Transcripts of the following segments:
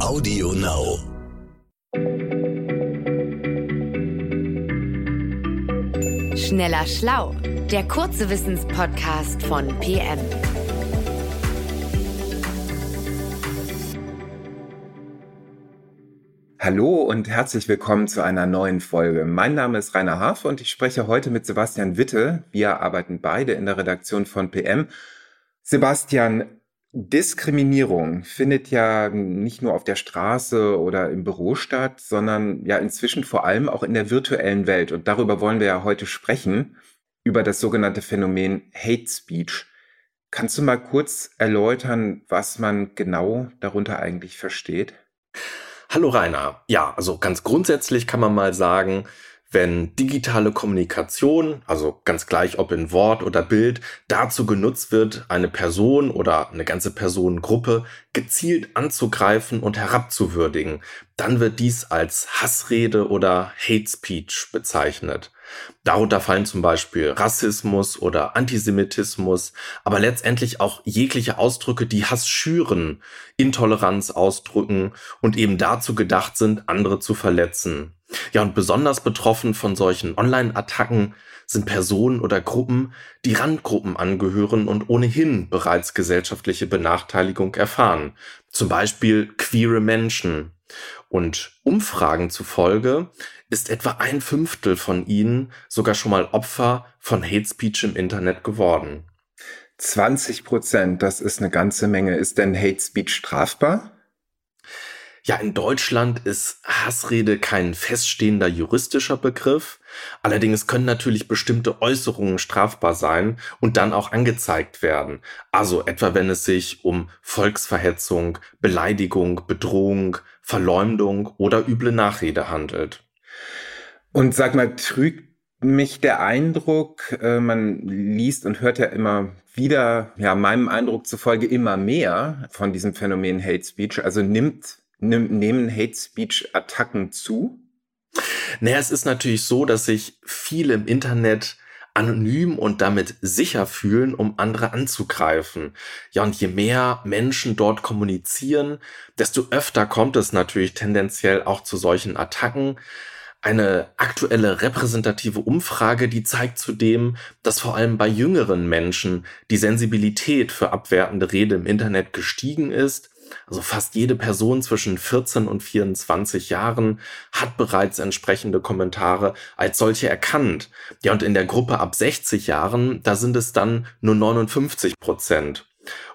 Audio Now. Schneller Schlau, der kurze Wissenspodcast von PM. Hallo und herzlich willkommen zu einer neuen Folge. Mein Name ist Rainer Haaf und ich spreche heute mit Sebastian Witte. Wir arbeiten beide in der Redaktion von PM. Sebastian, Diskriminierung findet ja nicht nur auf der Straße oder im Büro statt, sondern ja inzwischen vor allem auch in der virtuellen Welt. Und darüber wollen wir ja heute sprechen, über das sogenannte Phänomen Hate Speech. Kannst du mal kurz erläutern, was man genau darunter eigentlich versteht? Hallo Rainer. Ja, also ganz grundsätzlich kann man mal sagen, wenn digitale Kommunikation, also ganz gleich ob in Wort oder Bild, dazu genutzt wird, eine Person oder eine ganze Personengruppe gezielt anzugreifen und herabzuwürdigen, dann wird dies als Hassrede oder Hate Speech bezeichnet. Darunter fallen zum Beispiel Rassismus oder Antisemitismus, aber letztendlich auch jegliche Ausdrücke, die Hass schüren, Intoleranz ausdrücken und eben dazu gedacht sind, andere zu verletzen. Ja, und besonders betroffen von solchen Online-Attacken sind Personen oder Gruppen, die Randgruppen angehören und ohnehin bereits gesellschaftliche Benachteiligung erfahren. Zum Beispiel queere Menschen. Und Umfragen zufolge ist etwa ein Fünftel von ihnen sogar schon mal Opfer von Hate Speech im Internet geworden. 20 Prozent, das ist eine ganze Menge. Ist denn Hate Speech strafbar? Ja, in Deutschland ist Hassrede kein feststehender juristischer Begriff. Allerdings können natürlich bestimmte Äußerungen strafbar sein und dann auch angezeigt werden. Also etwa wenn es sich um Volksverhetzung, Beleidigung, Bedrohung, Verleumdung oder üble Nachrede handelt. Und sag mal, trügt mich der Eindruck, äh, man liest und hört ja immer wieder, ja, meinem Eindruck zufolge immer mehr von diesem Phänomen Hate Speech. Also nimmt nehmen Hate Speech Attacken zu? Naja, es ist natürlich so, dass sich viele im Internet anonym und damit sicher fühlen, um andere anzugreifen. Ja, und je mehr Menschen dort kommunizieren, desto öfter kommt es natürlich tendenziell auch zu solchen Attacken. Eine aktuelle repräsentative Umfrage, die zeigt zudem, dass vor allem bei jüngeren Menschen die Sensibilität für abwertende Rede im Internet gestiegen ist also fast jede Person zwischen 14 und 24 Jahren hat bereits entsprechende Kommentare als solche erkannt. Ja, und in der Gruppe ab 60 Jahren, da sind es dann nur 59 Prozent.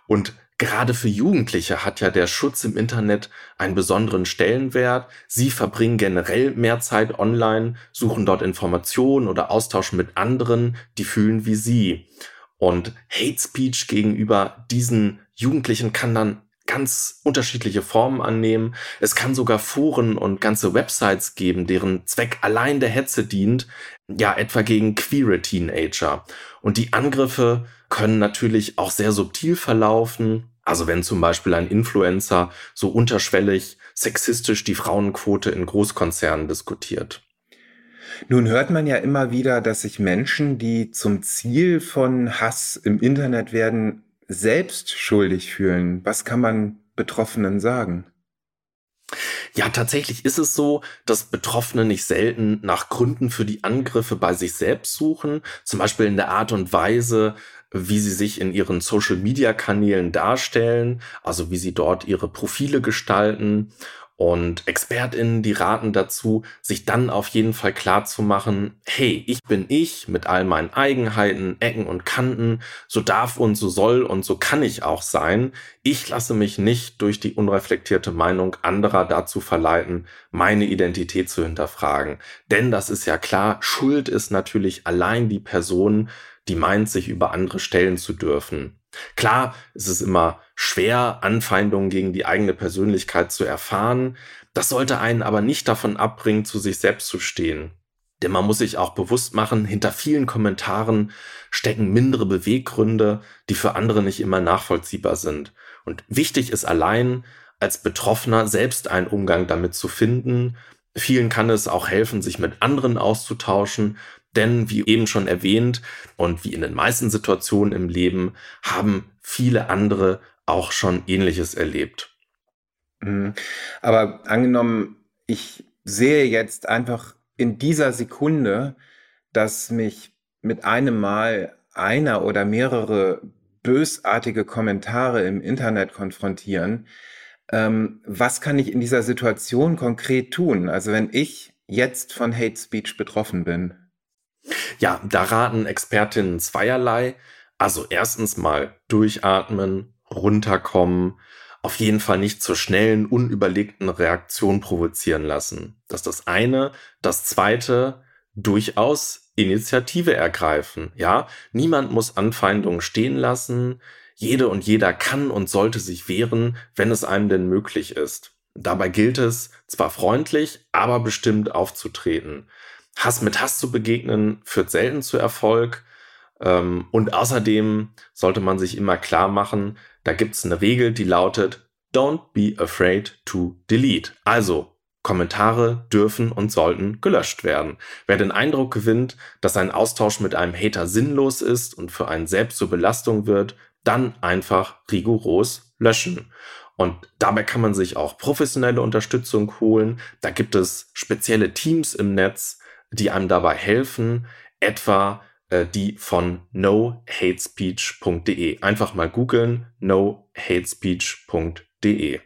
Und Gerade für Jugendliche hat ja der Schutz im Internet einen besonderen Stellenwert. Sie verbringen generell mehr Zeit online, suchen dort Informationen oder Austausch mit anderen, die fühlen wie sie. Und Hate Speech gegenüber diesen Jugendlichen kann dann ganz unterschiedliche Formen annehmen. Es kann sogar Foren und ganze Websites geben, deren Zweck allein der Hetze dient, ja etwa gegen queere Teenager. Und die Angriffe können natürlich auch sehr subtil verlaufen. Also wenn zum Beispiel ein Influencer so unterschwellig sexistisch die Frauenquote in Großkonzernen diskutiert. Nun hört man ja immer wieder, dass sich Menschen, die zum Ziel von Hass im Internet werden, selbst schuldig fühlen. Was kann man Betroffenen sagen? Ja, tatsächlich ist es so, dass Betroffene nicht selten nach Gründen für die Angriffe bei sich selbst suchen, zum Beispiel in der Art und Weise, wie sie sich in ihren Social-Media-Kanälen darstellen, also wie sie dort ihre Profile gestalten und ExpertInnen, die raten dazu, sich dann auf jeden Fall klar zu machen, hey, ich bin ich mit all meinen Eigenheiten, Ecken und Kanten, so darf und so soll und so kann ich auch sein. Ich lasse mich nicht durch die unreflektierte Meinung anderer dazu verleiten, meine Identität zu hinterfragen. Denn das ist ja klar, Schuld ist natürlich allein die Person, die meint, sich über andere stellen zu dürfen. Klar, es ist immer schwer, Anfeindungen gegen die eigene Persönlichkeit zu erfahren. Das sollte einen aber nicht davon abbringen, zu sich selbst zu stehen. Denn man muss sich auch bewusst machen, hinter vielen Kommentaren stecken mindere Beweggründe, die für andere nicht immer nachvollziehbar sind. Und wichtig ist allein, als Betroffener selbst einen Umgang damit zu finden. Vielen kann es auch helfen, sich mit anderen auszutauschen, denn wie eben schon erwähnt und wie in den meisten Situationen im Leben haben viele andere auch schon ähnliches erlebt. Mhm. Aber angenommen, ich sehe jetzt einfach in dieser Sekunde, dass mich mit einem Mal einer oder mehrere bösartige Kommentare im Internet konfrontieren. Ähm, was kann ich in dieser Situation konkret tun? Also wenn ich jetzt von Hate Speech betroffen bin. Ja, da raten Expertinnen zweierlei. Also erstens mal durchatmen, runterkommen, auf jeden Fall nicht zur schnellen, unüberlegten Reaktion provozieren lassen. Das ist das eine. Das zweite, durchaus Initiative ergreifen. Ja, niemand muss Anfeindungen stehen lassen. Jede und jeder kann und sollte sich wehren, wenn es einem denn möglich ist. Dabei gilt es, zwar freundlich, aber bestimmt aufzutreten. Hass mit Hass zu begegnen führt selten zu Erfolg. Ähm, und außerdem sollte man sich immer klar machen, da gibt es eine Regel, die lautet, don't be afraid to delete. Also, Kommentare dürfen und sollten gelöscht werden. Wer den Eindruck gewinnt, dass ein Austausch mit einem Hater sinnlos ist und für einen selbst zur Belastung wird, dann einfach rigoros löschen. Und dabei kann man sich auch professionelle Unterstützung holen. Da gibt es spezielle Teams im Netz, die einem dabei helfen, etwa äh, die von nohatespeech.de. Einfach mal googeln, nohatespeech.de.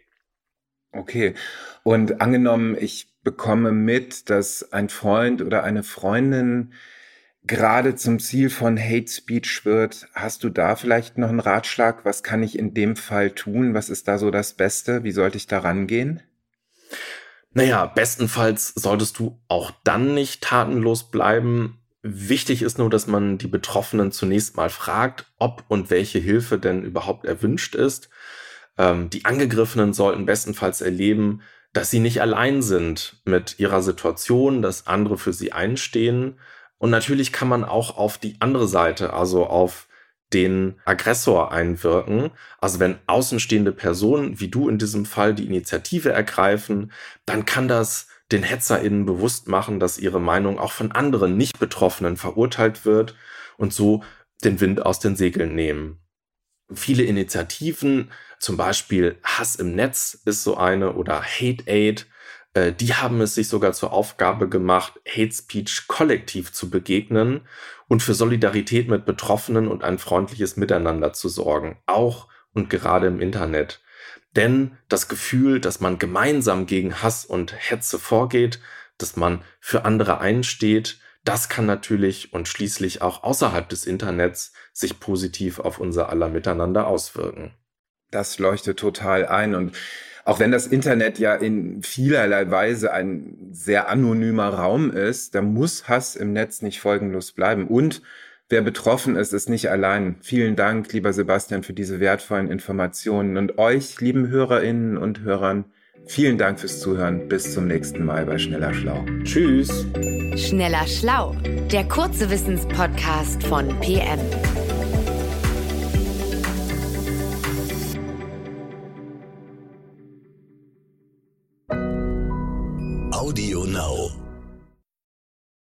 Okay. Und angenommen, ich bekomme mit, dass ein Freund oder eine Freundin gerade zum Ziel von Hate Speech wird, hast du da vielleicht noch einen Ratschlag? Was kann ich in dem Fall tun? Was ist da so das Beste? Wie sollte ich da rangehen? Naja, bestenfalls solltest du auch dann nicht tatenlos bleiben. Wichtig ist nur, dass man die Betroffenen zunächst mal fragt, ob und welche Hilfe denn überhaupt erwünscht ist. Ähm, die Angegriffenen sollten bestenfalls erleben, dass sie nicht allein sind mit ihrer Situation, dass andere für sie einstehen. Und natürlich kann man auch auf die andere Seite, also auf den Aggressor einwirken. Also wenn außenstehende Personen, wie du in diesem Fall, die Initiative ergreifen, dann kann das den HetzerInnen bewusst machen, dass ihre Meinung auch von anderen Nicht-Betroffenen verurteilt wird und so den Wind aus den Segeln nehmen. Viele Initiativen zum Beispiel Hass im Netz ist so eine oder Hate Aid. Äh, die haben es sich sogar zur Aufgabe gemacht, Hate Speech kollektiv zu begegnen und für Solidarität mit Betroffenen und ein freundliches Miteinander zu sorgen, auch und gerade im Internet. Denn das Gefühl, dass man gemeinsam gegen Hass und Hetze vorgeht, dass man für andere einsteht, das kann natürlich und schließlich auch außerhalb des Internets sich positiv auf unser aller Miteinander auswirken. Das leuchtet total ein. Und auch wenn das Internet ja in vielerlei Weise ein sehr anonymer Raum ist, da muss Hass im Netz nicht folgenlos bleiben. Und wer betroffen ist, ist nicht allein. Vielen Dank, lieber Sebastian, für diese wertvollen Informationen. Und euch, lieben Hörerinnen und Hörern, vielen Dank fürs Zuhören. Bis zum nächsten Mal bei Schneller Schlau. Tschüss. Schneller Schlau, der kurze Wissenspodcast von PM.